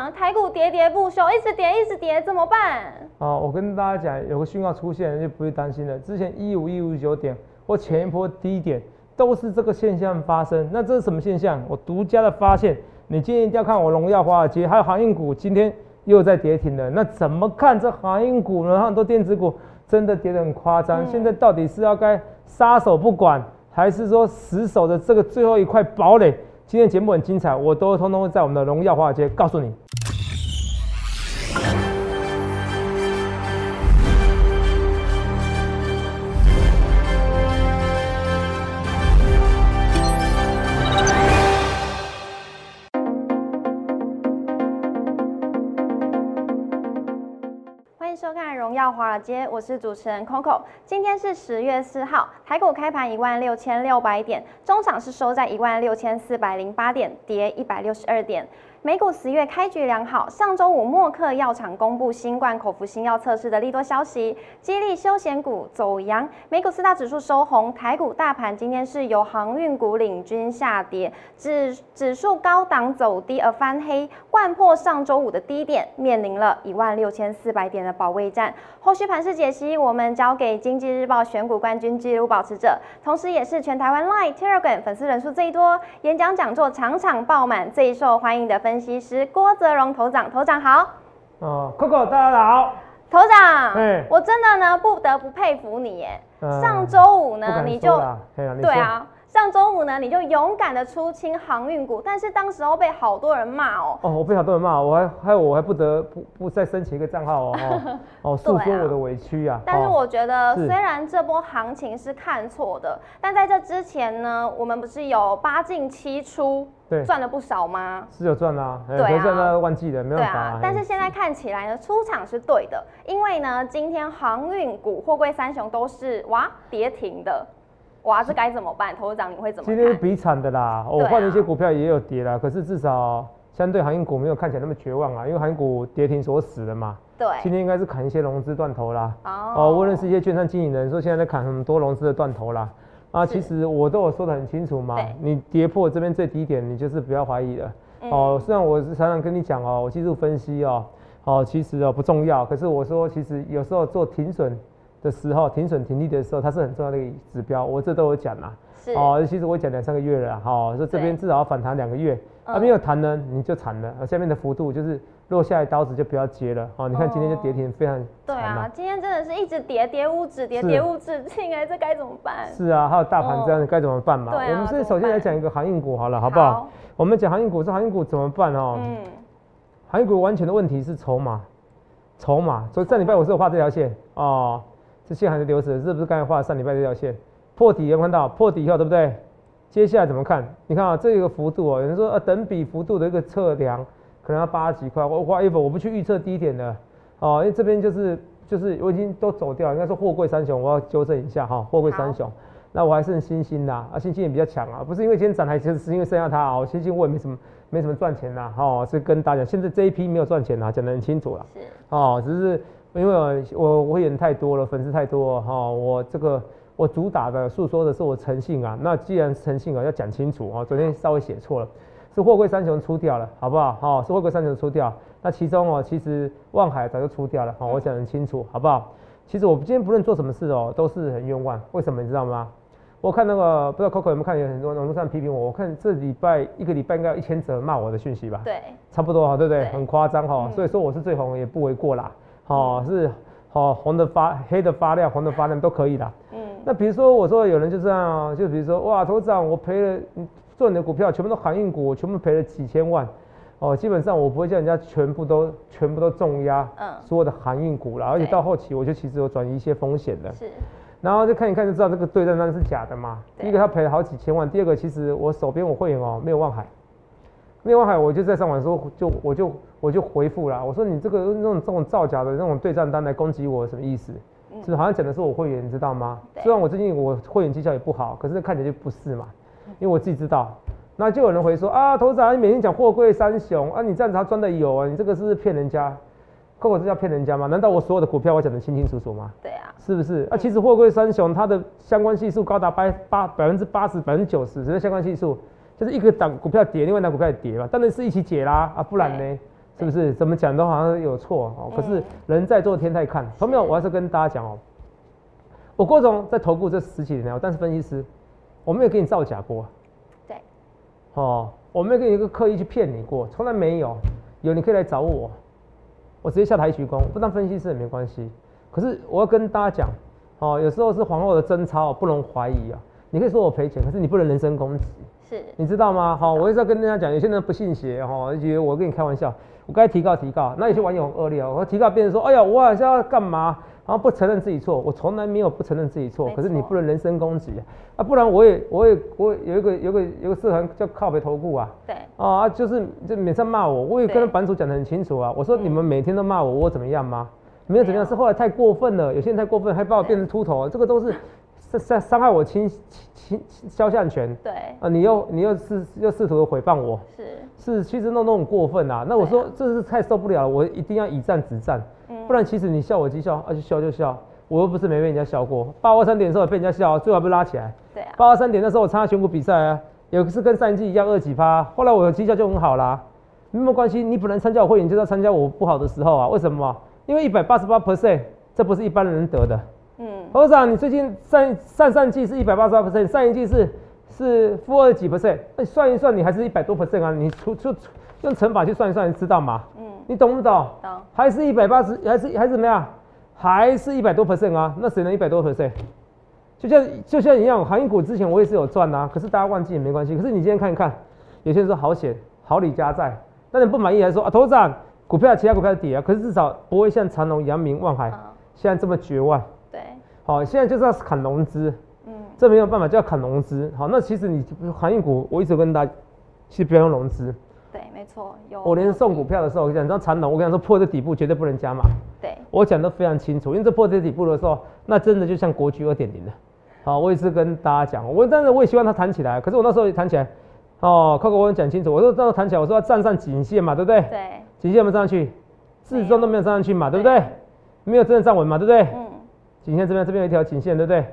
长，台股喋喋不休，一直跌，一直跌，怎么办？啊，我跟大家讲，有个讯号出现就不会担心了。之前一五一五九点或前一波低点都是这个现象发生。那这是什么现象？我独家的发现，你今天一定要看我荣耀华尔街，还有航运股今天又在跌停了。那怎么看这航运股呢？很多电子股真的跌得很夸张。现在到底是要该撒手不管，还是说死守的这个最后一块堡垒？今天节目很精彩，我都通通在我们的荣耀华尔街告诉你。》，我是主持人 Coco。今天是十月四号，台股开盘一万六千六百点，中场是收在一万六千四百零八点，跌一百六十二点。美股十月开局良好，上周五默克药厂公布新冠口服新药测试的利多消息，激励休闲股走阳。美股四大指数收红，台股大盘今天是由航运股领军下跌，指指数高档走低而翻黑，贯破上周五的低点，面临了一万六千四百点的保卫战。后续盘势解析，我们交给经济日报选股冠军纪录保持者，同时也是全台湾 Line、Telegram 粉丝人数最多、演讲讲座场场爆满、最受欢迎的分析师郭泽荣头长。头长好，哦，Coco 大家好，头长，哎我真的呢不得不佩服你耶。呃上周五呢你就对啊，上周五呢你就勇敢的出清航运股，但是当时候被好多人骂哦。哦，我被好多人骂，我还还有我还不得不不再申请一个账号哦，哦，哦诉啊说我的委屈啊。但是哦我觉得，是虽然这波行情是看错的，但在这之前呢，我们不是有八进七出，对赚了不少吗？是有赚啊，哎对啊忘记了，没对办法啊，但是嘿现在看起来呢，出场是对的，因为呢，今天航运股、货柜三雄都是哇跌停的，哇，这该怎么办？头长你会怎么看？今天是比惨的啦，我换了一些股票也有跌啦，可是至少相对航运股没有看起来那么绝望啊，因为航运股跌停锁死了嘛。对今，天应该是砍一些融资断头啦。哦哦，我认识一些券商经理人说现在在砍很多融资的断头啦。啊，其实我都有说的很清楚嘛，你跌破这边最低点，你就是不要怀疑了。嗯哦，虽然我是常常跟你讲哦，我技术分析哦，哦，其实哦不重要，可是我说其实有时候做停损的时候，停损停利的时候，它是很重要的一个指标，我这都有讲啦。是哦，其实我讲两三个月了，哈、说这边至少要反弹两个月，啊嗯没有弹呢，你就惨了，而下面的幅度就是落下来刀子就不要接了，哦，你看今天就跌停非常对啊，今天真的是一直跌跌无止，跌是跌无止境哎，这该怎么办？是啊，还有大盘这样，该怎么办嘛？对啊我们是首先来办讲一个航运股好了，好不好？我们讲航运股，这航运股怎么办哦？嗯，航运股完全的问题是筹码，筹码。所以上礼拜我是有画这条线哦，这线还是流死，是不是刚才画的上礼拜这条线破底有没有看到？破底以后对不对？接下来怎么看？你看啊，这个幅度哦，有人说呃等比幅度的一个测量可能要八十几块，我花一本我不去预测低点的哦，因为这边就是就是我已经都走掉，应该说货柜三雄，我要纠正一下哈，货柜三雄。那我还剩星星啦，啊，星星也比较强啊，不是因为今天涨还就是因为剩下它啊，星星我也没什么没什么赚钱啦，哦，是跟大家讲，现在这一批没有赚钱啦，讲得很清楚啦，是哦，只是因为我我我演太多了，粉丝太多哈、哦，我这个我主打的诉说的是我诚信啊，那既然是诚信啊，要讲清楚啊、哦，昨天稍微写错了，是货柜三雄出掉了，好不好？哦，是货柜三雄出掉，那其中哦，其实望海早就出掉了，好、我讲得很清楚，好不好？其实我今天不论做什么事哦，都是很冤枉，为什么你知道吗？我看那个不知道 Coco 有没有看，有很多网络上批评我，我看这礼拜一个礼拜应该有一千则骂我的讯息吧？对，差不多哈，对不对？对很夸张哈，嗯所以说我是最红也不为过啦。哦，是哦，红的发黑的发亮，红的发亮都可以啦。嗯，那比如说我说有人就这样啊，就比如说哇，头长我赔了，你做你的股票全部都航运股，我全部赔了几千万。哦，基本上我不会叫人家全部都全部都重压嗯所有的航运股啦，而且到后期我就其实有转移一些风险的。是，然后就看一看就知道这个对账单是假的嘛。第一个他赔了好几千万，第二个其实我手边我会员哦没有望海，没有望海，我就在上网的时候就我就我就回复啦，我说你这个那种这种造假的那种对账单来攻击我什么意思？嗯是不是好像讲的是我会员，你知道吗？对虽然我最近我会员绩效也不好，可是看起来就不是嘛，因为我自己知道。那就有人回说啊，头长你每天讲货柜三雄啊，你这样子他赚的有啊，你这个是骗人家？可我这叫骗人家吗？难道我所有的股票我讲的清清楚楚吗？对啊，是不是？啊，其实货柜三雄它的相关系数高达百八百分之八十、百分之九十，只是相关系数，就是一个档股票跌，另外一档股票也跌嘛，当然是一起解啦，啊，不然呢？是不是？怎么讲都好像有错哦。可是人在做天在看，同没有？我还是跟大家讲哦，我郭总在投顾这十几年了，但是分析师，我没有给你造假过。对。哦，我没有给你一个刻意去骗你过，从来没有。有你可以来找我，我直接下台鞠躬，不当分析师也没关系。可是我要跟大家讲，哦，有时候是皇后的贞操，不容怀疑啊。你可以说我赔钱，可是你不能人身攻击。是，你知道吗？好，我一直要跟大家讲，有些人不信邪，哈，觉得我跟你开玩笑。我该提告提告，那有些网友很恶劣啊，我提告别人说，哎呀，我好像要干嘛，然后不承认自己错，我从来没有不承认自己错。可是你不能人身攻击啊，不然我也我也我有一个有个有个社团叫靠北投顾啊。对。啊，就是就每次骂我，我也跟版主讲得很清楚啊。我说你们每天都骂我，我怎么样吗？没有怎么样，是后来太过分了，有些人太过分，还把我变成秃头，这个都是。伤伤害我亲亲肖像权，对啊，你又你又试又试图的诽谤我，是是，其实弄都很过分啊。那我说这是太受不了了，我一定要以战止战，不然其实你笑我讥笑，啊就笑就笑，我又不是没被人家笑过。八二三点的时候被人家笑，最后被拉起来。对啊，八二三点那时候我参加选股比赛啊，有是跟上一季一样二几趴，后来我的绩效就很好啦，没有关系，你本来参加我会员就是要参加我不好的时候啊，为什么？因为一百八十八 percent，这不是一般人能得的。董事长，你最近上上上季是一百八十二 percent，上一季是是负二几 percent，那算一算，你还是一百多 percent 啊？你出出用乘法去算一算，你知道吗？嗯，你懂不懂？懂。还是一百八十，还是还是怎么样？还是一百多 percent 啊？那谁能一百多 percent？就像就像一样，航运股之前我也是有赚啊，可是大家忘记也没关系。可是你今天看一看，有些人说好险，好礼加在，那你不满意还是说啊，董事长，股票其他股票跌啊，可是至少不会像长隆、阳明、望海现在这么绝望。好，现在就是要砍融资，嗯，这没有办法，就要砍融资。好，那其实你航运股，我一直跟大家，其实不要用融资。对，没错，有。我连送股票的时候，我讲，你知道长龙，我跟你说破这底部绝对不能加码。对，我讲的非常清楚，因为这破这底部的时候，那真的就像国局二点零的。好，我也是跟大家讲，我但是我也希望它弹起来，可是我那时候也弹起来，哦，扣扣我讲清楚，我说这样弹起来，我说要站上颈线嘛，对不对？对。颈线有没有站上去？始终都没有站上去嘛，对不对？没有真的站稳嘛，对不对？嗯。颈线这边，这边有一条颈线，对不对？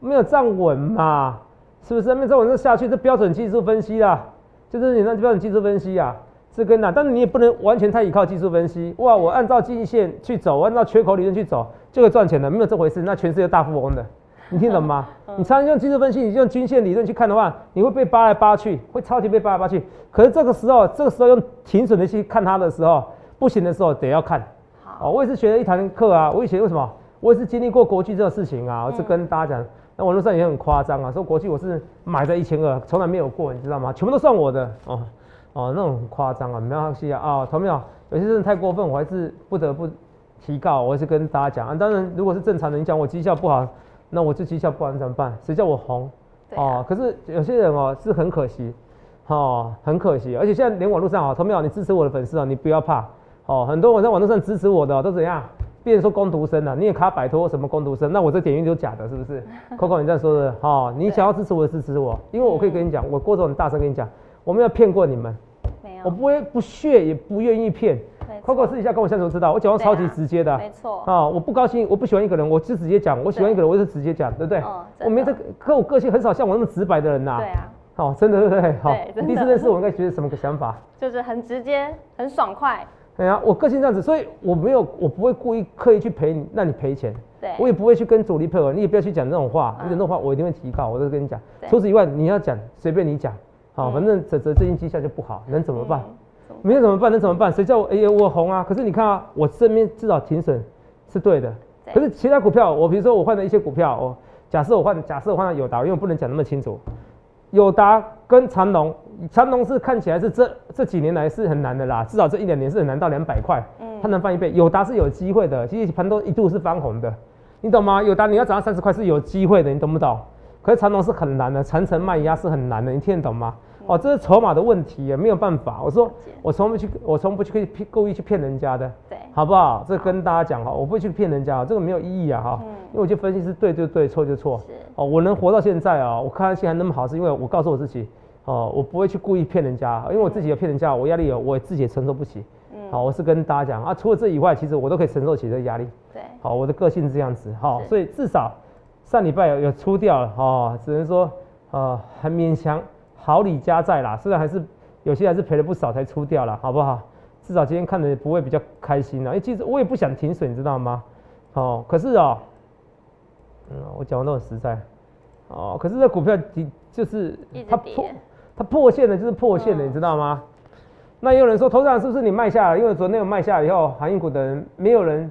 没有站稳嘛，是不是？没有站稳就下去，这标准技术分析啦，就是你那标准技术分析啊，这根呐。但是你也不能完全太依靠技术分析。哇，我按照均线去走，按照缺口理论去走，就会赚钱的，没有这回事。那全世界大富翁的，你听懂吗？你常常用技术分析，你用均线理论去看的话，你会被扒来扒去，会超级被扒来扒去。可是这个时候，这个时候用停损的去看它的时候，不行的时候得要看。哦，我也是学了一堂课啊。我以前为什么？我也是经历过国际这个事情啊，我是跟大家讲，那网络上也很夸张啊，说国际我是买在一千二，从来没有过，你知道吗？全部都算我的哦哦，那种很夸张啊，没有戏啊啊，同没有？有些人太过分，我还是不得不提告。我也是跟大家讲啊，当然如果是正常的，你讲我绩效不好，那我这绩效不好怎么办？谁叫我红？哦，可是有些人哦是很可惜，哦很可惜，而且现在连网络上啊，同没有？你支持我的粉丝啊，你不要怕哦，很多我在网络上支持我的都怎样？别人说工读生啊，你也卡摆脱什么工读生？那我这点运就假的，是不是？Coco，你这样说的哈？你想要支持我，支持我，因为我可以跟你讲，我郭总很大声跟你讲，我没有骗过你们，没有，我不会不屑，也不愿意骗。Coco 私底下跟我相处知道，我讲话超级直接的，没错啊，我不高兴，我不喜欢一个人，我就直接讲；我喜欢一个人，我就直接讲，对不对？我没这个，可我个性很少像我那么直白的人呐。对啊，好，真的对不对？好，第一次认识我应该觉得什么个想法？就是很直接，很爽快。对啊，我个性这样子，所以我没有，我不会故意刻意去赔你，让你赔钱。对，我也不会去跟主力配合，你也不要去讲这种话，你讲这种话我一定会提高，我都跟你讲。除此以外，你要讲随便你讲，好，反正这这最近绩效就不好，能怎么办？没有怎么办？能怎么办？谁叫我哎呀我红啊？可是你看啊，我身边至少停损是对的。可是其他股票，我比如说我换了一些股票，哦，假设我换，假设我换了友达，因为我不能讲那么清楚。友达跟长隆，长隆是看起来是这这几年来是很难的啦，至少这一两年是很难到两百块，嗯，它能翻一倍。友达是有机会的，其实盘都一度是翻红的，你懂吗？友达你要涨到三十块是有机会的，你懂不懂？可是长隆是很难的，长城卖压是很难的，你听得懂吗？哦，这是筹码的问题，也没有办法。我说我从不去，我从不去可以骗故意去骗人家的，对，好不好？这跟大家讲哈，我不会去骗人家，这个没有意义啊哈，因为我就分析是对就对，错就错。哦，我能活到现在啊，我看现在那么好，是因为我告诉我自己，哦，我不会去故意骗人家，因为我自己有骗人家，我压力有，我自己也承受不起。嗯，好，我是跟大家讲啊，除了这以外，其实我都可以承受起这个压力。对，好，我的个性是这样子，好，所以至少上礼拜有有出掉了，哦，只能说呃很勉强。好礼加在啦，虽然还是有些还是赔了不少才出掉了，好不好？至少今天看的不会比较开心啊。因为其实我也不想停损，你知道吗？哦，可是哦，嗯，我讲的都很实在。哦，可是这股票的就是它破它破线了，就是破线了，你知道吗？那也有人说，头上是不是你卖下了？因为昨天有卖下以后，航运股的人没有人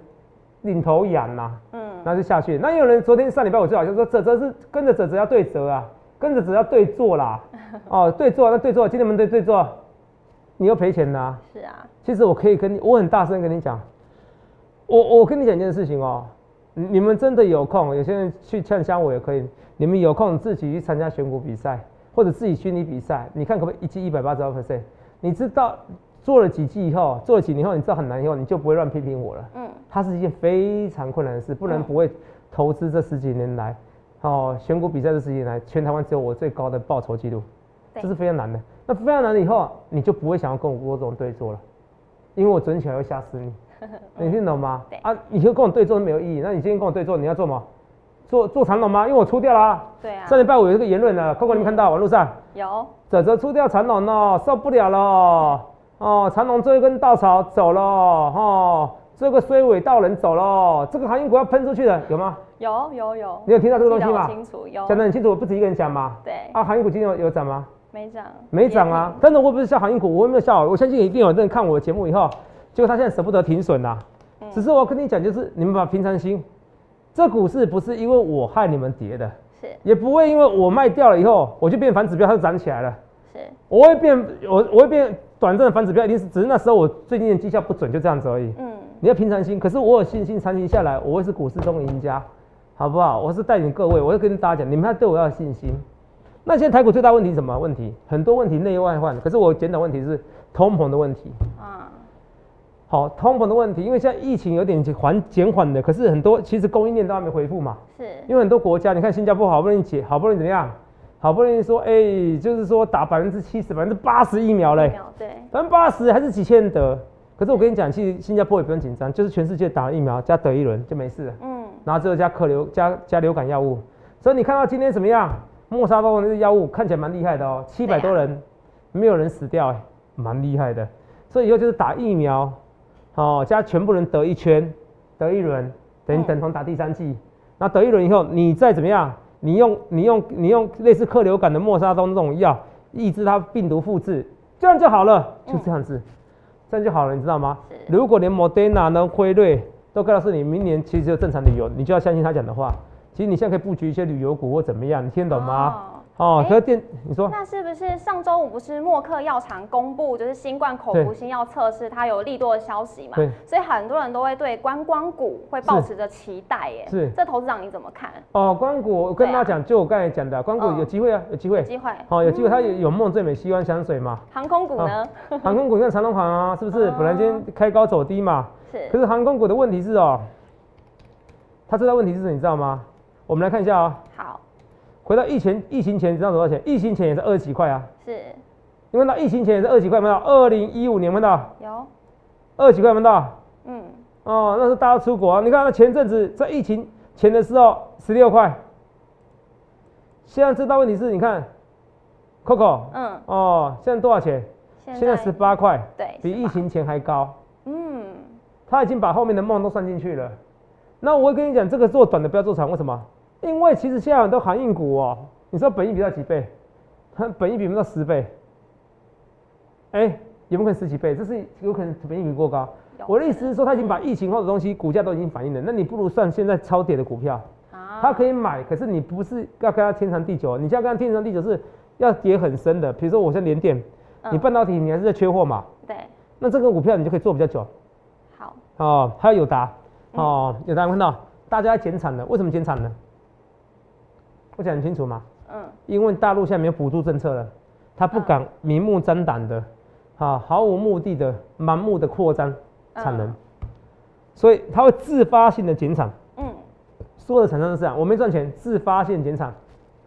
领头羊呐，嗯，那就下去。那也有人昨天上礼拜我最好就说，泽泽是跟着泽泽要对折啊，跟着泽要对做啦，哦，对做那对做，今天我们对对做，你又赔钱呐？是啊。其实我可以跟你，我很大声跟你讲，我我跟你讲一件事情哦，你们真的有空，有些人去呛香我也可以。你们有空自己去参加选股比赛，或者自己虚拟比赛，你看可不可以一季一百八十二 percent？你知道做了几季以后，做了几年后，你知道很难以后，你就不会乱批评我了。嗯，它是一件非常困难的事，不然不会投资这十几年来，哦，选股比赛这十几年来，全台湾只有我最高的报酬记录，这是非常难的。那非常难了以后，你就不会想要跟我过这种对坐了，因为我准起来会吓死你，你听懂吗？啊，以后跟我对坐没有意义。那你今天跟我对坐，你要做吗？做做长龙吗？因为我出掉了。对啊。上礼拜五有一个言论呢，扣扣你们看到网络上有。泽泽出掉长龙了，受不了了。哦，长龙这一根稻草走了，哦，这个衰尾道人走了，这个行业股要喷出去的，有吗？有有有。你有听到这个东西吗？清楚有。讲得很清楚，不止一个人讲吗？对。啊，行业股今天有有涨吗？没涨。没涨啊！但是我不是笑行业股，我没有笑，我相信一定有人看我的节目以后，结果他现在舍不得停损呐。只是我跟你讲，就是你们把平常心。这股市不是因为我害你们跌的，是，也不会因为我卖掉了以后，我就变反指标，它就涨起来了，是，我会变，我我会变短暂的反指标，一定是只是那时候我最近的绩效不准，就这样子而已。嗯，你要平常心，可是我有信心，长期下来我会是股市中的赢家，好不好？我是带领各位，我会跟大家讲，你们要对我要有信心。那现在台股最大问题是什么问题？很多问题内外患，可是我检讨问题是通膨的问题。啊。好，通膨的问题，因为现在疫情有点缓减缓的，可是很多其实供应链都还没恢复嘛。是。因为很多国家，你看新加坡好不容易解，好不容易怎么样？好不容易说，哎，就是说打百分之七十、百分之八十疫苗嘞。对。百分之八十还是几千得，可是我跟你讲，其实新加坡也不用紧张，就是全世界打了疫苗加得一轮就没事了。嗯。然后之后加客流加加流感药物，所以你看到今天怎么样？莫沙多那个药物看起来蛮厉害的哦，七百多人没有人死掉，哎，蛮厉害的。所以以后就是打疫苗。哦，加全部人得一圈，得一轮，等于等同打第三剂。那得一轮以后，你再怎么样，你用你用你用类似克流感的莫沙东这种药，抑制它病毒复制，这样就好了，就这样子，这样就好了，你知道吗？如果连莫德纳呢、辉瑞都告诉你明年其实有正常旅游，你就要相信他讲的话。其实你现在可以布局一些旅游股或怎么样，你听懂吗？哦，可是电，你说那是不是上周五不是默克药厂公布就是新冠口服新药测试它有利多的消息嘛？对，所以很多人都会对观光股会保持着期待耶。是，这投资长你怎么看？哦，观光股我跟大家讲，就我刚才讲的，观光股有机会啊，有机会，机会，好，有机会，它有有梦最美，希望香水嘛。航空股呢？航空股你看长龙航啊，是不是？本来今天开高走低嘛。是。可是航空股的问题是哦，它最大问题是什么？你知道吗？我们来看一下啊。好。回到疫情疫情前，你知道多少钱？疫情前也是二十几块啊。是。你问到疫情前也是二十几块，没有？二零一五年问到。有。二十几块问到。嗯。哦，那是大家出国啊。你看，那前阵子在疫情前的时候十六块。现在最大问题是你看，Coco。嗯。哦，现在多少钱？现在十八块。对。比疫情前还高。嗯。他已经把后面的梦都算进去了。那我会跟你讲，这个做短的不要做长，为什么？因为其实现在很多航运股哦，你说本益比到几倍？它 本益比不到十倍，哎，有没有可能十几倍？这是有可能本益比过高。我的意思是说，他已经把疫情后的东西股价都已经反映了，那你不如算现在超跌的股票，他可以买。可是你不是要跟他天长地久，你现在跟他天长地久是要跌很深的。比如说我现在连电，你半导体你还是在缺货嘛？对。那这个股票你就可以做比较久。好。哦，还有友达，哦，友达看到大家减产了，为什么减产呢？我讲很清楚吗？嗯，因为大陆现在没有补助政策了，他不敢明目张胆的，啊，毫无目的的盲目的扩张产能，所以他会自发性的减产。嗯，所有的厂商都是这样，我没赚钱，自发性减产，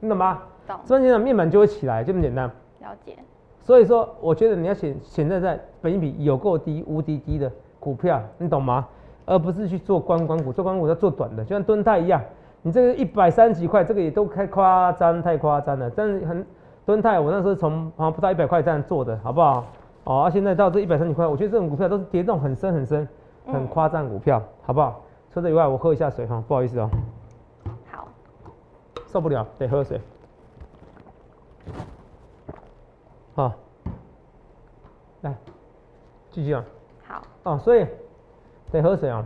你懂吗？懂。赚钱了面板就会起来，就这么简单。了解。所以说，我觉得你要选选在在本益比有够低、无敌低的股票，你懂吗？而不是去做观光股，做观光股要做短的，就像敦泰一样。你这个一百三十几块，这个也都太夸张，太夸张了。但是很敦泰，我那时候从好像不到一百块这样做的，好不好？哦，啊现在到这一百三十块，我觉得这种股票都是跌动很深很深，很嗯夸张股票，好不好？除此以外，我喝一下水哈，不好意思哦，好，受不了，得喝水。好，来，继续啊。好，哦，所以得喝水啊，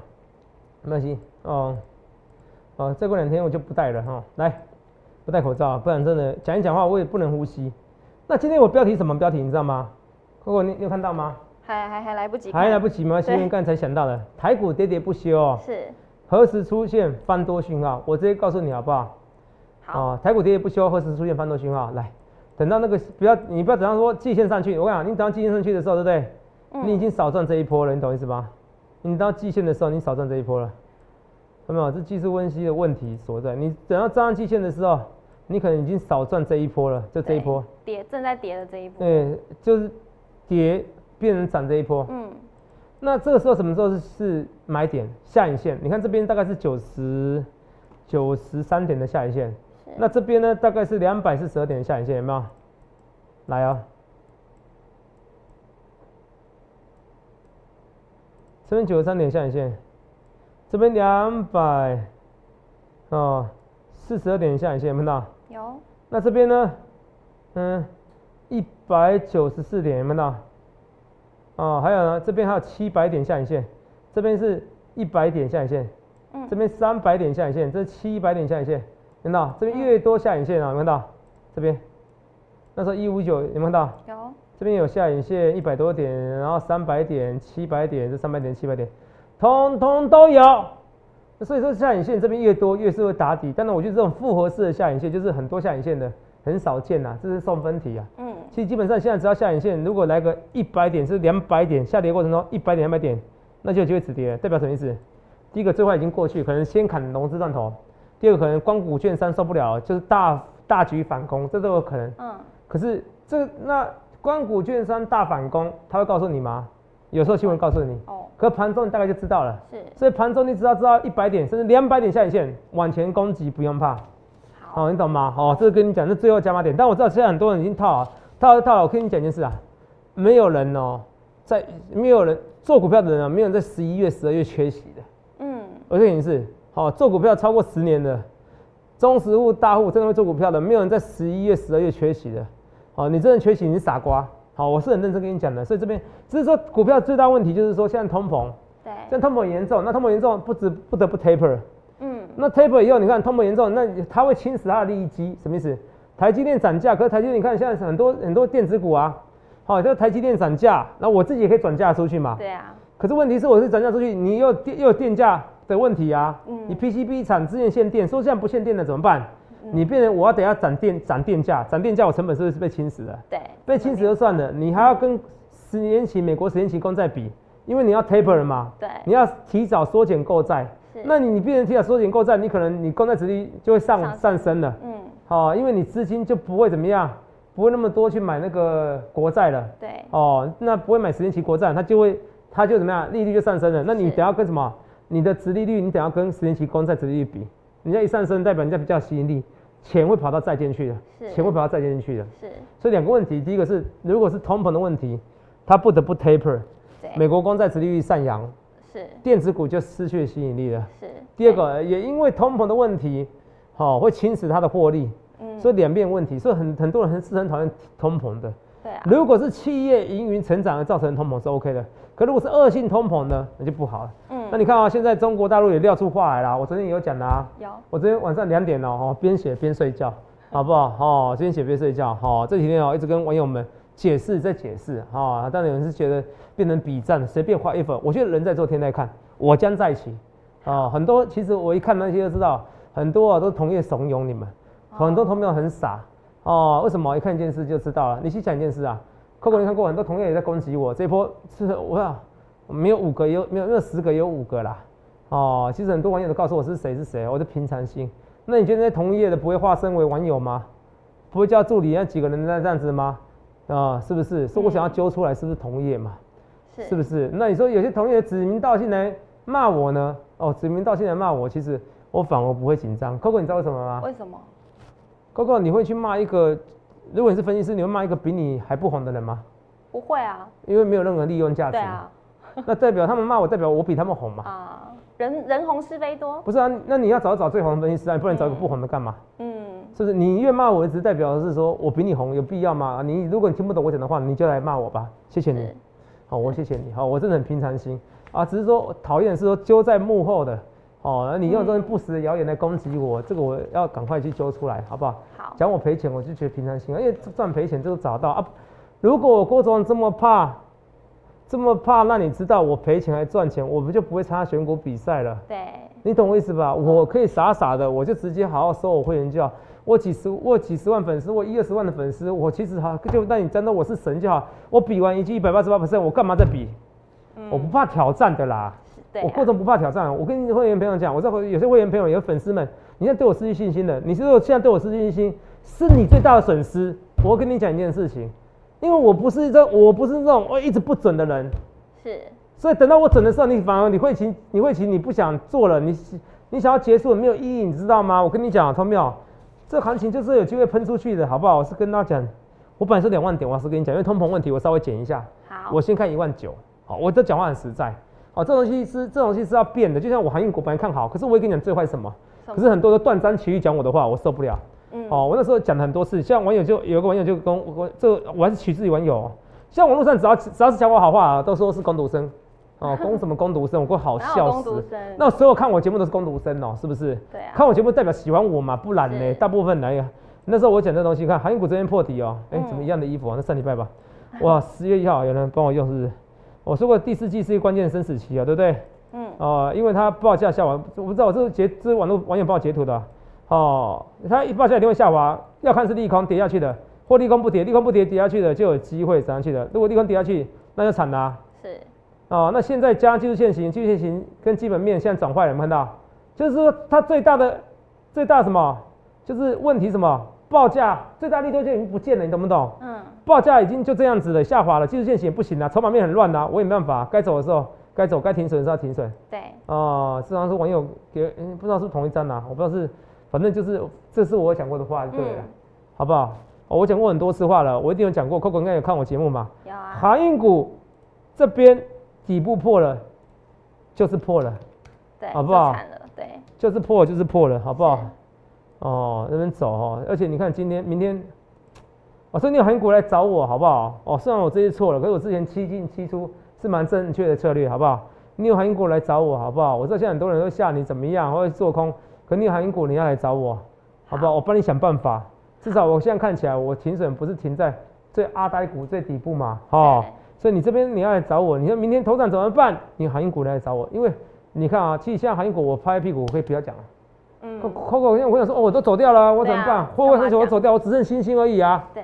没关系哦。哦，再过两天我就不戴了哈、来，不戴口罩啊，不然真的讲一讲话我也不能呼吸。那今天我标题什么标题你知道吗？如果你你有看到吗？还还还来不及看，还来不及吗？对因为刚才想到了，台股喋喋不休哦，是，何时出现翻多讯号？我直接告诉你好不好？好，哦，台股喋喋不休，何时出现翻多讯号？来，等到那个不要你不要等到说季线上去，我跟你讲，你等到季线上去的时候，对不对？嗯你已经少赚这一波了，你懂意思吗？你到季线的时候，你少赚这一波了，有没有？这技术分析的问题所在。你等到站上季线的时候，你可能已经少赚这一波了，就这一波，跌正在跌的这一波，对，就是跌变成涨这一波。嗯，那这个时候什么时候是是买点下影线？你看这边大概是九十九十三点的下影线，那这边呢大概是两百四十二点的下影线，有没有？来啊、这边九十三点下影线，这边两百哦四十二点下影线，有没有看到？有，那这边呢？嗯，一百九十四点，有没有看到？哦，还有呢，这边还有七百点下影线，这边是一百点下影线，嗯这边三百点下影线，这是七百点下影线，有没有看到？这边越多下影线啊，有没有看到？这边，那时候一五九有没有看到？有，这边有下影线一百多点，然后三百点、七百点，这三百点、七百点，通通都有。所以说下影线这边越多，越是会打底。但是我觉得这种复合式的下影线，就是很多下影线的很少见呐、这是送分题啊。嗯，其实基本上现在只要下影线，如果来个一百点是两百点，下跌过程中一百点、两百点，那就有机会止跌了，代表什么意思？第一个最坏已经过去，可能先砍融资断头；第二个可能光谷券商受不了，就是大大举反攻，这都有可能。嗯，可是这那光谷券商大反攻，他会告诉你吗？有时候新闻告诉你，哦，可盘中你大概就知道了。是，所以盘中你只要知道一百点甚至两百点下影线往前攻击，不用怕。好，哦，你懂吗？哦，这个跟你讲是最后加码点，但我知道现在很多人已经套了，套了套了。我跟你讲一件事啊，没有人哦，在没有人做股票的人啊，没有人在十一月、十二月缺席的。嗯，我跟你是，好、做股票超过十年的中实户大户，真的会做股票的，没有人在十一月、十二月缺席的。哦，你真的缺席，你是傻瓜。好，我是很认真跟你讲的，所以这边只是说股票最大问题就是说现在通膨，对，现在通膨很严重，那通膨严重不止不得不 taper。嗯，那 taper 以后，你看通膨严重，那它会侵蚀它的利益基，什么意思？台积电涨价，可是台积电你看现在很多很多电子股啊，好、就台积电涨价，那我自己也可以转嫁出去嘛。对啊，可是问题是我是转嫁出去，你又又有电价的问题啊。嗯你 PCB 厂之前限电，说现在不限电了怎么办？嗯你变成我要等下涨电涨电价，涨电价我成本是不是被侵蚀了？对，被侵蚀就算了，你还要跟十年期美国十年期公债比，因为你要 taper 了嘛，对，你要提早缩减购债。是，那你你变成提早缩减购债，你可能你公债殖利率就会上上上升了，嗯，哦，因为你资金就不会怎么样，不会那么多去买那个国债了，对，哦，那不会买十年期国债，它就会它就怎么样，利率就上升了。那你是等下跟什么？你的殖利率你等下跟十年期公债殖利率比，人家一上升，代表人家比较有吸引力，钱会跑到债券去的，是，钱会跑到债券去的。是，所以两个问题，第一个是如果是通膨的问题，它不得不 taper，美国公债殖利率上扬，是，电子股就失去了吸引力了。是，第二个也因为通膨的问题，好、会侵蚀它的获利，嗯，所以两面问题，所以很很多人很是很讨厌通膨的。对啊，如果是企业营运成长而造成通膨是 OK 的，可如果是恶性通膨呢，那就不好了。嗯，那你看啊，现在中国大陆也撂出话来啦，我昨天也有讲啦、有，我昨天晚上两点哦，哦边写边睡觉，好不好？哦，边写边睡觉，哦，这几天哦一直跟网友们解释在解释，哦，当然有人是觉得变成比战，随便画一分，我觉得人在做天在看，我将在一起，哦，很多其实我一看那些就知道，很多啊都同业怂恿你们，很多同业很傻，哦，为什么？一看一件事就知道了。你去讲一件事啊，Coco 你看过很多同业也在攻击我，这一波是我要没有五个，有没有没有十个，有五个啦。哦，其实很多网友都告诉我是谁是谁，我的平常心。那你觉得那些同业的不会化身为网友吗？不会叫助理那几个人在这样子吗？啊、是不是？所以我想要揪出来是不是同业嘛？是，是不是？那你说有些同业指名道姓来骂我呢？哦，指名道姓来骂我，其实我反而不会紧张。Coco 你知道为什么吗为什么？？Coco 你会去骂一个，如果你是分析师，你会骂一个比你还不红的人吗？不会啊，因为没有任何利用价值。对啊，那代表他们骂我，代表我比他们红嘛？啊，人人红是非多，不是啊，那你要找找最红的分析师啊，你不能找一个不红的干嘛？嗯，是不是？你越骂我，只代表是说我比你红，有必要吗？你如果你听不懂我讲的话，你就来骂我吧，谢谢你。好，我谢谢你。好，我真的很平常心啊，只是说讨厌是说揪在幕后的，哦，那你用这种不实的谣言来攻击我，这个我要赶快去揪出来，好不好？好，讲我赔钱，我就觉得平常心，因为赚赔钱这都找到啊。如果我郭总这么怕，这么怕，那你知道我赔钱还赚钱，我不就不会参加选股比赛了？对，你懂我意思吧？我可以傻傻的，我就直接好好收我会员就好。我几十我几十万粉丝，我一二十万的粉丝，我其实哈就让你真的我是神就好。我比完一句一百八十八 percent，我干嘛再比？嗯我不怕挑战的啦。对啊，我过程不怕挑战。我跟会员朋友讲，我在有些会员朋友有粉丝们，你现在对我失去信心了，你是说现在对我失去信心，是你最大的损失。我跟你讲一件事情，因为我不是这我不是那种我一直不准的人，是，所以等到我准的时候，你反而你会请你会请你不想做了，你你想要结束没有意义，你知道吗？我跟你讲，聪妙，这行情就是有机会喷出去的，好不好？我是跟大家讲，我本来是两万点，我是跟你讲，因为通膨问题，我稍微减一下，好，我先看一万九，好，我这讲话很实在，好，这东西是这东西是要变的，就像我航运股本来看好，可是我也跟你讲最坏什么？可是很多都断章取义讲我的话，我受不了。嗯，哦，我那时候讲了很多次，像网友就有一个网友就跟我我这个我还是取自于网友哦，像网络上只要只要是讲我好话、啊，都说是攻读生，哦，攻什么攻读生，我过好笑死。那所有看我节目都是攻读生哦，是不是？对啊，看我节目代表喜欢我嘛，不然呢，大部分来呀。那时候我讲这东西，看航运股这边破底哦，哎、嗯怎么一样的衣服啊？那上礼拜吧，哇，十月一号有人帮我用，是不是？我说过第四季是一个关键生死期啊，对不对？嗯，哦、因为它报价下滑，我不知道我，这是截这是网络网友帮我截图的啊。哦，它一报价一定会下滑，要看是利空跌下去的，或利空不跌，利空不跌跌下去的就有机会涨上去的。如果利空跌下去，那就惨啦、是，哦，那现在加技术线型，技术线型跟基本面现在转坏了，有没有看到？就是说它最大的最大什么？就是问题什么？报价最大利多就已经不见了，你懂不懂？嗯，报价已经就这样子了，下滑了，技术线型也不行了，筹码面很乱呐，我也没办法，该走的时候该走，该停损的时候要停损。对，哦，这好像是网友给，嗯不知道是同一张呐、我不知道是，反正就是这是我讲过的话，对了，嗯好不好？哦我讲过很多次话了，我一定有讲过，Coco 应该有看我节目嘛。有啊，航运股这边底部破了，就是破了，对，好不好对，就是破了，就是破了，好不好是？哦，那边走哦，而且你看今天、明天，我说你有航运股来找我，好不好？哦，虽然我这次错了，可是我之前七进七出是蛮正确的策略，好不好？你有航运股来找我，好不好？我知道现在很多人都吓你怎么样，或者做空，可你有航运股你要来找我，好不好？我帮你想办法，至少我现在看起来我停损不是停在最阿呆股最底部嘛，哦，所以你这边你要来找我，你说明天头涨怎么办？你航运股来找我，因为你看啊，其实现在航运股我拍屁股我可以不要讲了。嗯，Coco，我想说，哦，我都走掉了，我怎么办？会不会很我走掉？我只剩星星而已啊！对，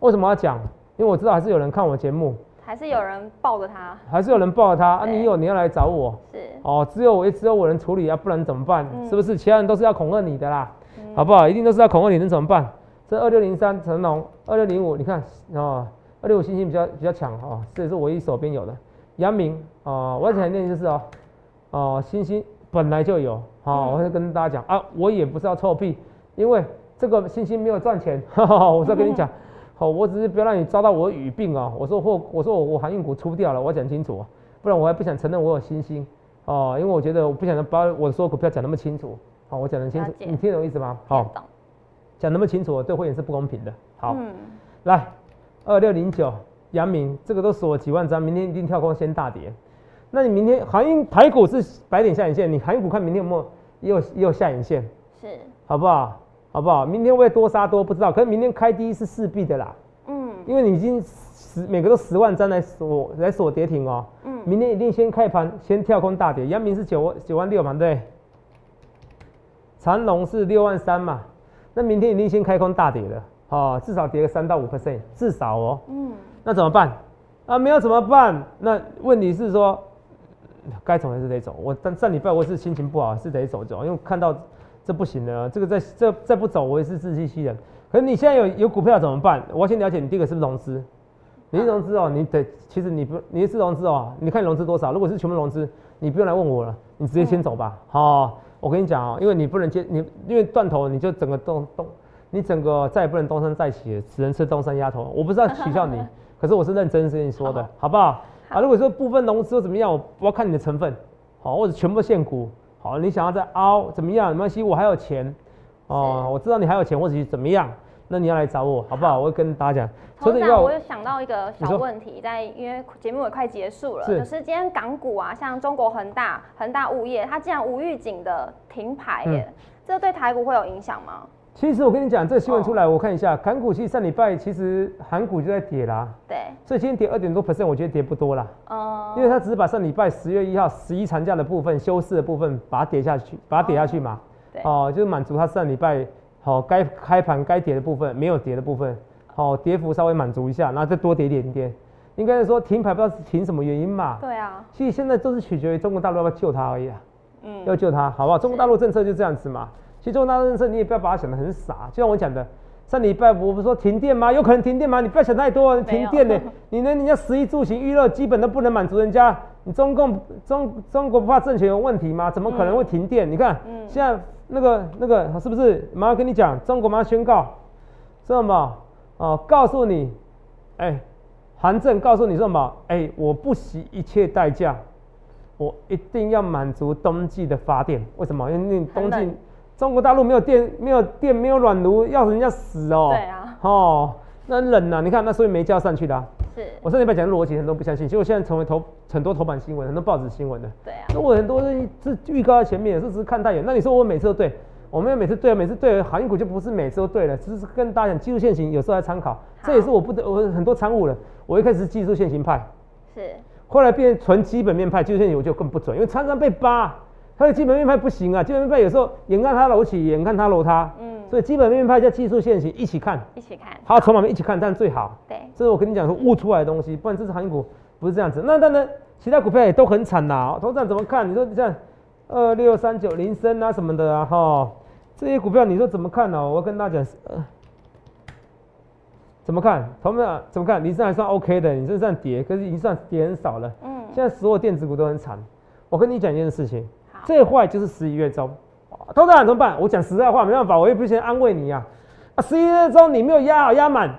为什么要讲？因为我知道还是有人看我节目，还是有人抱着他，还是有人抱着他啊。你有你要来找我是，哦，只有我只有我能处理啊，不然怎么办？嗯是不是？其他人都是要恐吓你的啦，嗯好不好？一定都是要恐吓你，能怎么办？这二六零三成龙，二六零五，你看哦，二六五星星比较比较强哦，这也是唯一手边有的。杨明哦，我想念就是哦，哦，星星本来就有，哦，嗯我会跟大家讲啊，我也不是要臭屁，因为这个星星没有赚钱，我是要跟你讲，好、我只是不要让你遭到我的语病哦。我说或我说我我航运股出掉了，我要讲清楚，不然我还不想承认我有星星哦，因为我觉得我不想把我所有股票讲那么清楚，好、我讲得清楚你听懂意思吗？好、懂，讲那么清楚，对会员是不公平的。好，嗯，来二六零九阳明，这个都锁几万张，明天一定跳空先大跌。那你明天航运台股是白点下影线，你航运股看明天有没有也有也有下影线，是，好不好？好不好？明天会多杀多不知道，可是明天开低是势必的啦，嗯因为你已经十每个都十万张来锁来锁跌停哦，嗯，明天一定先开盘先跳空大跌，阳明是九万九万六嘛，对？长隆是六万三嘛，那明天一定先开空大跌的，哦，至少跌个三到五 percent，至少哦。嗯，那怎么办？啊，没有怎么办？那问题是说，该走还是得走。我但上礼拜我是心情不好，是得走走，因为看到这不行了，这个再这再不走，我也是自欺欺人。可是你现在有有股票怎么办？我要先了解你第一个是不是融资，你是融资哦，你得其实你不你是融资哦，你看你融资多少？如果是全部融资，你不用来问我了，你直接先走吧。好、我跟你讲哦，因为你不能接你，因为断头你就整个东东，你整个再也不能东山再起，只能吃东山鸭头。我不是要取笑你，可是我是认真跟你说的，好不好？啊，如果说部分融资怎么样，我我要看你的成分，好，或者全部限股，好，你想要再凹怎么样？没关系，我还有钱，哦，我知道你还有钱，或者是怎么样，那你要来找我，好不好？我会跟大家讲。头长，我又想到一个小问题，在因为节目也快结束了，就是今天港股啊，像中国恒大、恒大物业，它竟然无预警的停牌耶，这对台股会有影响吗？其实我跟你讲，这个新闻出来，我看一下，港股其实上礼拜其实韩股就在跌啦。对。所以今天跌二点多 percent，我觉得跌不多啦。哦。因为它只是把上礼拜十月一号十一长假的部分休市的部分把它跌下去，把它跌下去嘛。对。哦，就是满足它上礼拜好该开盘该跌的部分没有跌的部分，好跌幅稍微满足一下，然后再多跌一点点。应该是说停牌不知道是停什么原因嘛。对啊。其实现在都是取决于中国大陆要不要救它而已啊。嗯。要救它，好不好？中国大陆政策就这样子嘛。其实中国大陆政策你也不要把它想得很傻，就像我讲的，上礼拜我不是说停电吗？有可能停电吗？你不要想太多，停电呢，你连人家食衣住行娱乐基本都不能满足人家，你中共中中国不怕政权有问题吗？怎么可能会停电？你看现在那个那个是不是？马上跟你讲，中国马上宣告，什么？哦，告诉你，哎，韩正告诉你什么？哎，我不惜一切代价，我一定要满足冬季的发电。为什么？因为冬季。中国大陆没有电，没有电，没有暖炉，要人家死哦。对啊。哦，那冷呐，你看那所以没叫上去的。是。我上礼拜讲的逻辑，很多不相信，结果现在成为头很多头版新闻，很多报纸新闻的。对啊。那我很多是是预告在前面，是只是看太远。那你说我每次都对，我没有每次对，每次对，航运股就不是每次都对了，只是跟大家讲技术线型，有时候来参考。这也是我不得，我很多参悟了。我一开始是技术线型派，是。后来变纯基本面派，技术线型我就更不准，因为常常被扒。它的基本面派不行啊，基本面派有时候眼看他楼起，眼看他楼塌，嗯，所以基本面派加技术线型一起看，一起看，好，筹码面一起看，这样最好。对，这是我跟你讲说悟出来的东西，不然这只行业股不是这样子。那当然，其他股票也都很惨呐。头涨怎么看？你说像二六三九林森啊什么的啊，哈，这些股票你说怎么看呢？我跟大家讲，呃，怎么看？头们怎么看？林森还算 OK 的，你这算跌，可是已经算跌很少了。嗯，现在所有电子股都很惨。我跟你讲一件事情。最坏就是十一月中，投资人怎么办？我讲实在话，没办法，我也不先安慰你呀。啊，十一月中你没有压好压满，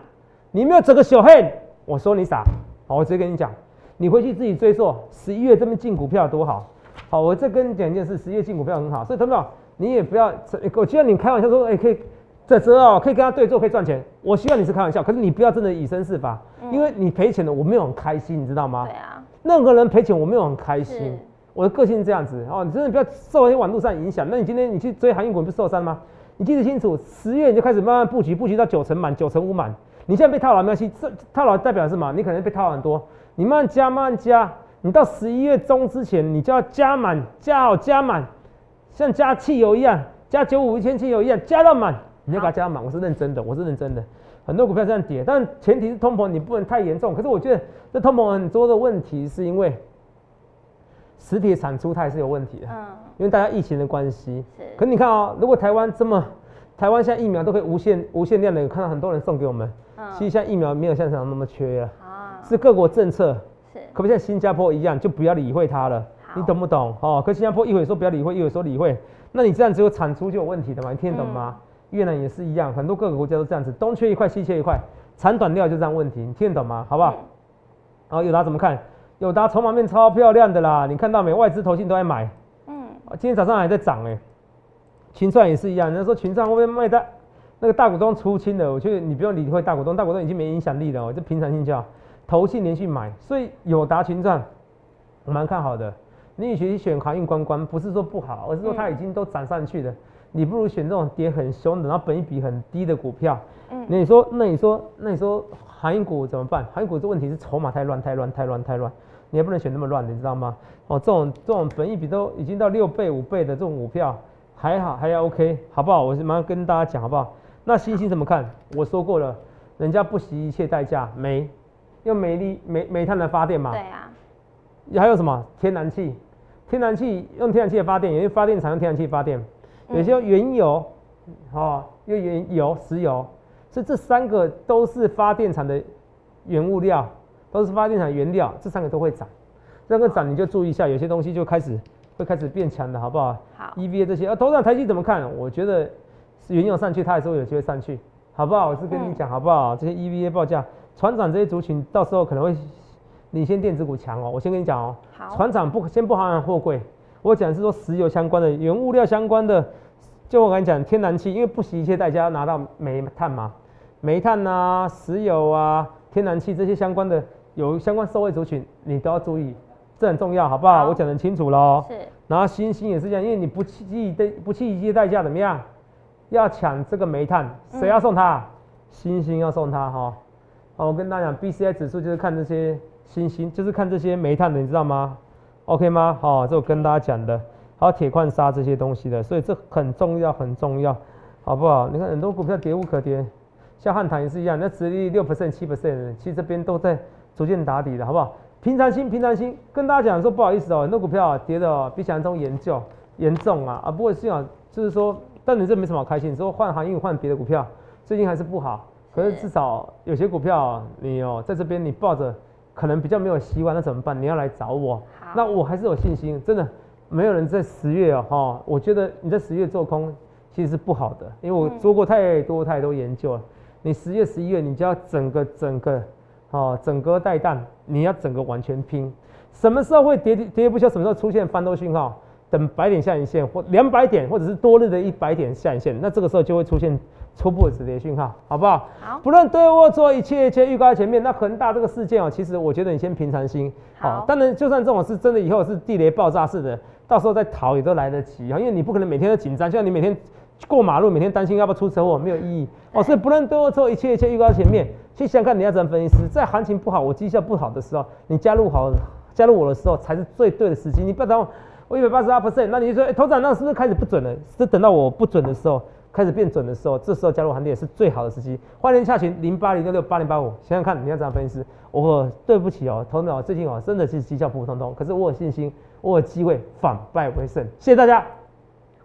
你没有整个小黑，我说你傻。好，我直接跟你讲，你回去自己追溯十一月这边进股票多好。好，我再跟你讲一件事，十一月进股票很好，所以投资你也不要，我希望你开玩笑说，哎，可以这折哦，可以跟他对做，可以赚钱。我希望你是开玩笑，可是你不要真的以身试法，因为你赔钱了，我没有很开心，你知道吗？对啊。任何人赔钱，我没有很开心。我的个性是这样子哦，你真的不要受一些网络上影响。那你今天你去追航运股不受伤吗？你记得清楚，十月你就开始慢慢布局，布局到九成满、九成五满。你现在被套牢没关系，这套牢代表什么？你可能被套很多，你慢慢加，慢慢加。你到十一月中之前，你就要加满、加好、加满，像加汽油一样，加九五一千汽油一样，加到满。你要把它加满，我是认真的，我是认真的。很多股票这样跌，但前提是通膨你不能太严重。可是我觉得这通膨很多的问题是因为。实体产出它也是有问题的，嗯，因为大家疫情的关系，是。可你看哦，如果台湾这么，台湾现在疫苗都可以无限无限量的，有看到很多人送给我们，嗯，其实现在疫苗没有像想那么缺了，啊，是各国政策，是，可不像新加坡一样，就不要理会它了，你懂不懂？哦，可新加坡一会说不要理会，一会说理会，那你这样只有产出就有问题的嘛？你听得懂吗？越南也是一样，很多各个国家都这样子，东缺一块西缺一块，产短料就这样问题，你听得懂吗？好不好？好，有达怎么看？有达筹码面超漂亮的啦，你看到没？外资投信都在买，嗯，今天早上还在涨哎。群创也是一样，人家说群创会不会卖的？那个大股东出清了，我觉得你不用理会大股东，大股东已经没影响力了哦，就平常心就好。投信连续买，所以友达群创我蛮看好的。你与其选航运关关，不是说不好，而是说它已经都涨上去了，你不如选这种跌很凶的，然后本一比很低的股票。嗯，那你说，那你说，那你说航运股怎么办？航运股这问题是筹码太乱，太乱，太乱，太乱。你也不能选那么乱，你知道吗？哦，这种这种本益比都已经到六倍、五倍的这种股票，还好，还要 OK，好不好？我是马上跟大家讲，好不好？那星星怎么看？我说过了，人家不惜一切代价，煤用煤力、煤煤炭来发电嘛。对啊。还有什么？天然气，天然气用天然气来发电，有些发电厂用天然气发电，有些原油，哦，用原油、石油，所以这三个都是发电厂的原物料。都是发电厂原料，这三个都会涨，这个涨你就注意一下，有些东西就开始会开始变强的，好不好？好，EVA 这些，啊，头上台积怎么看？我觉得原油上去，它还是会有机会上去，好不好？我是跟你讲，好不好？这些 EVA 报价船长这些族群到时候可能会领先电子股强哦。我先跟你讲哦，好，船长不先不含货柜，我讲是说石油相关的、原物料相关的，就我跟你讲天然气，因为不惜一切代价要拿到煤炭嘛，煤炭啊、石油啊、天然气这些相关的有相关受惠族群，你都要注意，这很重要，好不好？好我讲得很清楚喽。是然后新兴也是这样，因为你不计的不计一切代价怎么样？要抢这个煤炭，谁要送他？新兴要送他哈。好，我跟大家讲，BCI 指数就是看这些新兴，就是看这些煤炭的，你知道吗？OK 吗？好，这我跟大家讲的，还有铁矿砂这些东西的，所以这很重要，很重要，好不好？你看很多股票跌无可跌，像汉唐也是一样，那殖利率六 percent、七 percent，其实这边都在逐渐打底的，好不好？平常心，平常心，跟大家讲说不好意思哦，很多股票啊跌的哦比想象中严重严重啊啊！不过幸好就是说，但你这没什么好开心，你说换行业换别的股票，最近还是不好，可是是至少有些股票你哦在这边你抱着可能比较没有希望，那怎么办？你要来找我，好，那我还是有信心，真的没有人在十月哦，哈，我觉得你在十月做空其实是不好的，因为我嗯做过太多太多研究了。你十月、十一月，你就要整个整个哦，整个带弹，你要整个完全拼。什么时候会跌跌跌不休？什么时候出现翻多讯号？等百点下影线或两百点，或者是多日的一百点下影线，那这个时候就会出现初步的止跌讯号，好不好？好，不论对或错，一切一切预告在前面。那恒大这个事件哦，其实我觉得你先平常心。好当然就算这种是真的，以后是地雷爆炸式的，到时候再逃也都来得及啊，因为你不可能每天都紧张，就像你每天过马路，每天担心要不要出车祸，没有意义哦。所以不论对或错，一切一切预告在前面。去想想看，你要怎么分析师，在行情不好，我绩效不好的时候，你加入好加入我的时候，才是最对的时机。你不要等我一百八十二 percent，那你就说，哎、头长，那是不是开始不准了？是等到我不准的时候，开始变准的时候，这时候加入行列是最好的时机。欢迎下群零八零六六八零八五，想想看你要怎样分析师。我对不起哦，头脑最近哦真的是绩效普普通通，可是我有信心，我有机会反败为胜。谢谢大家。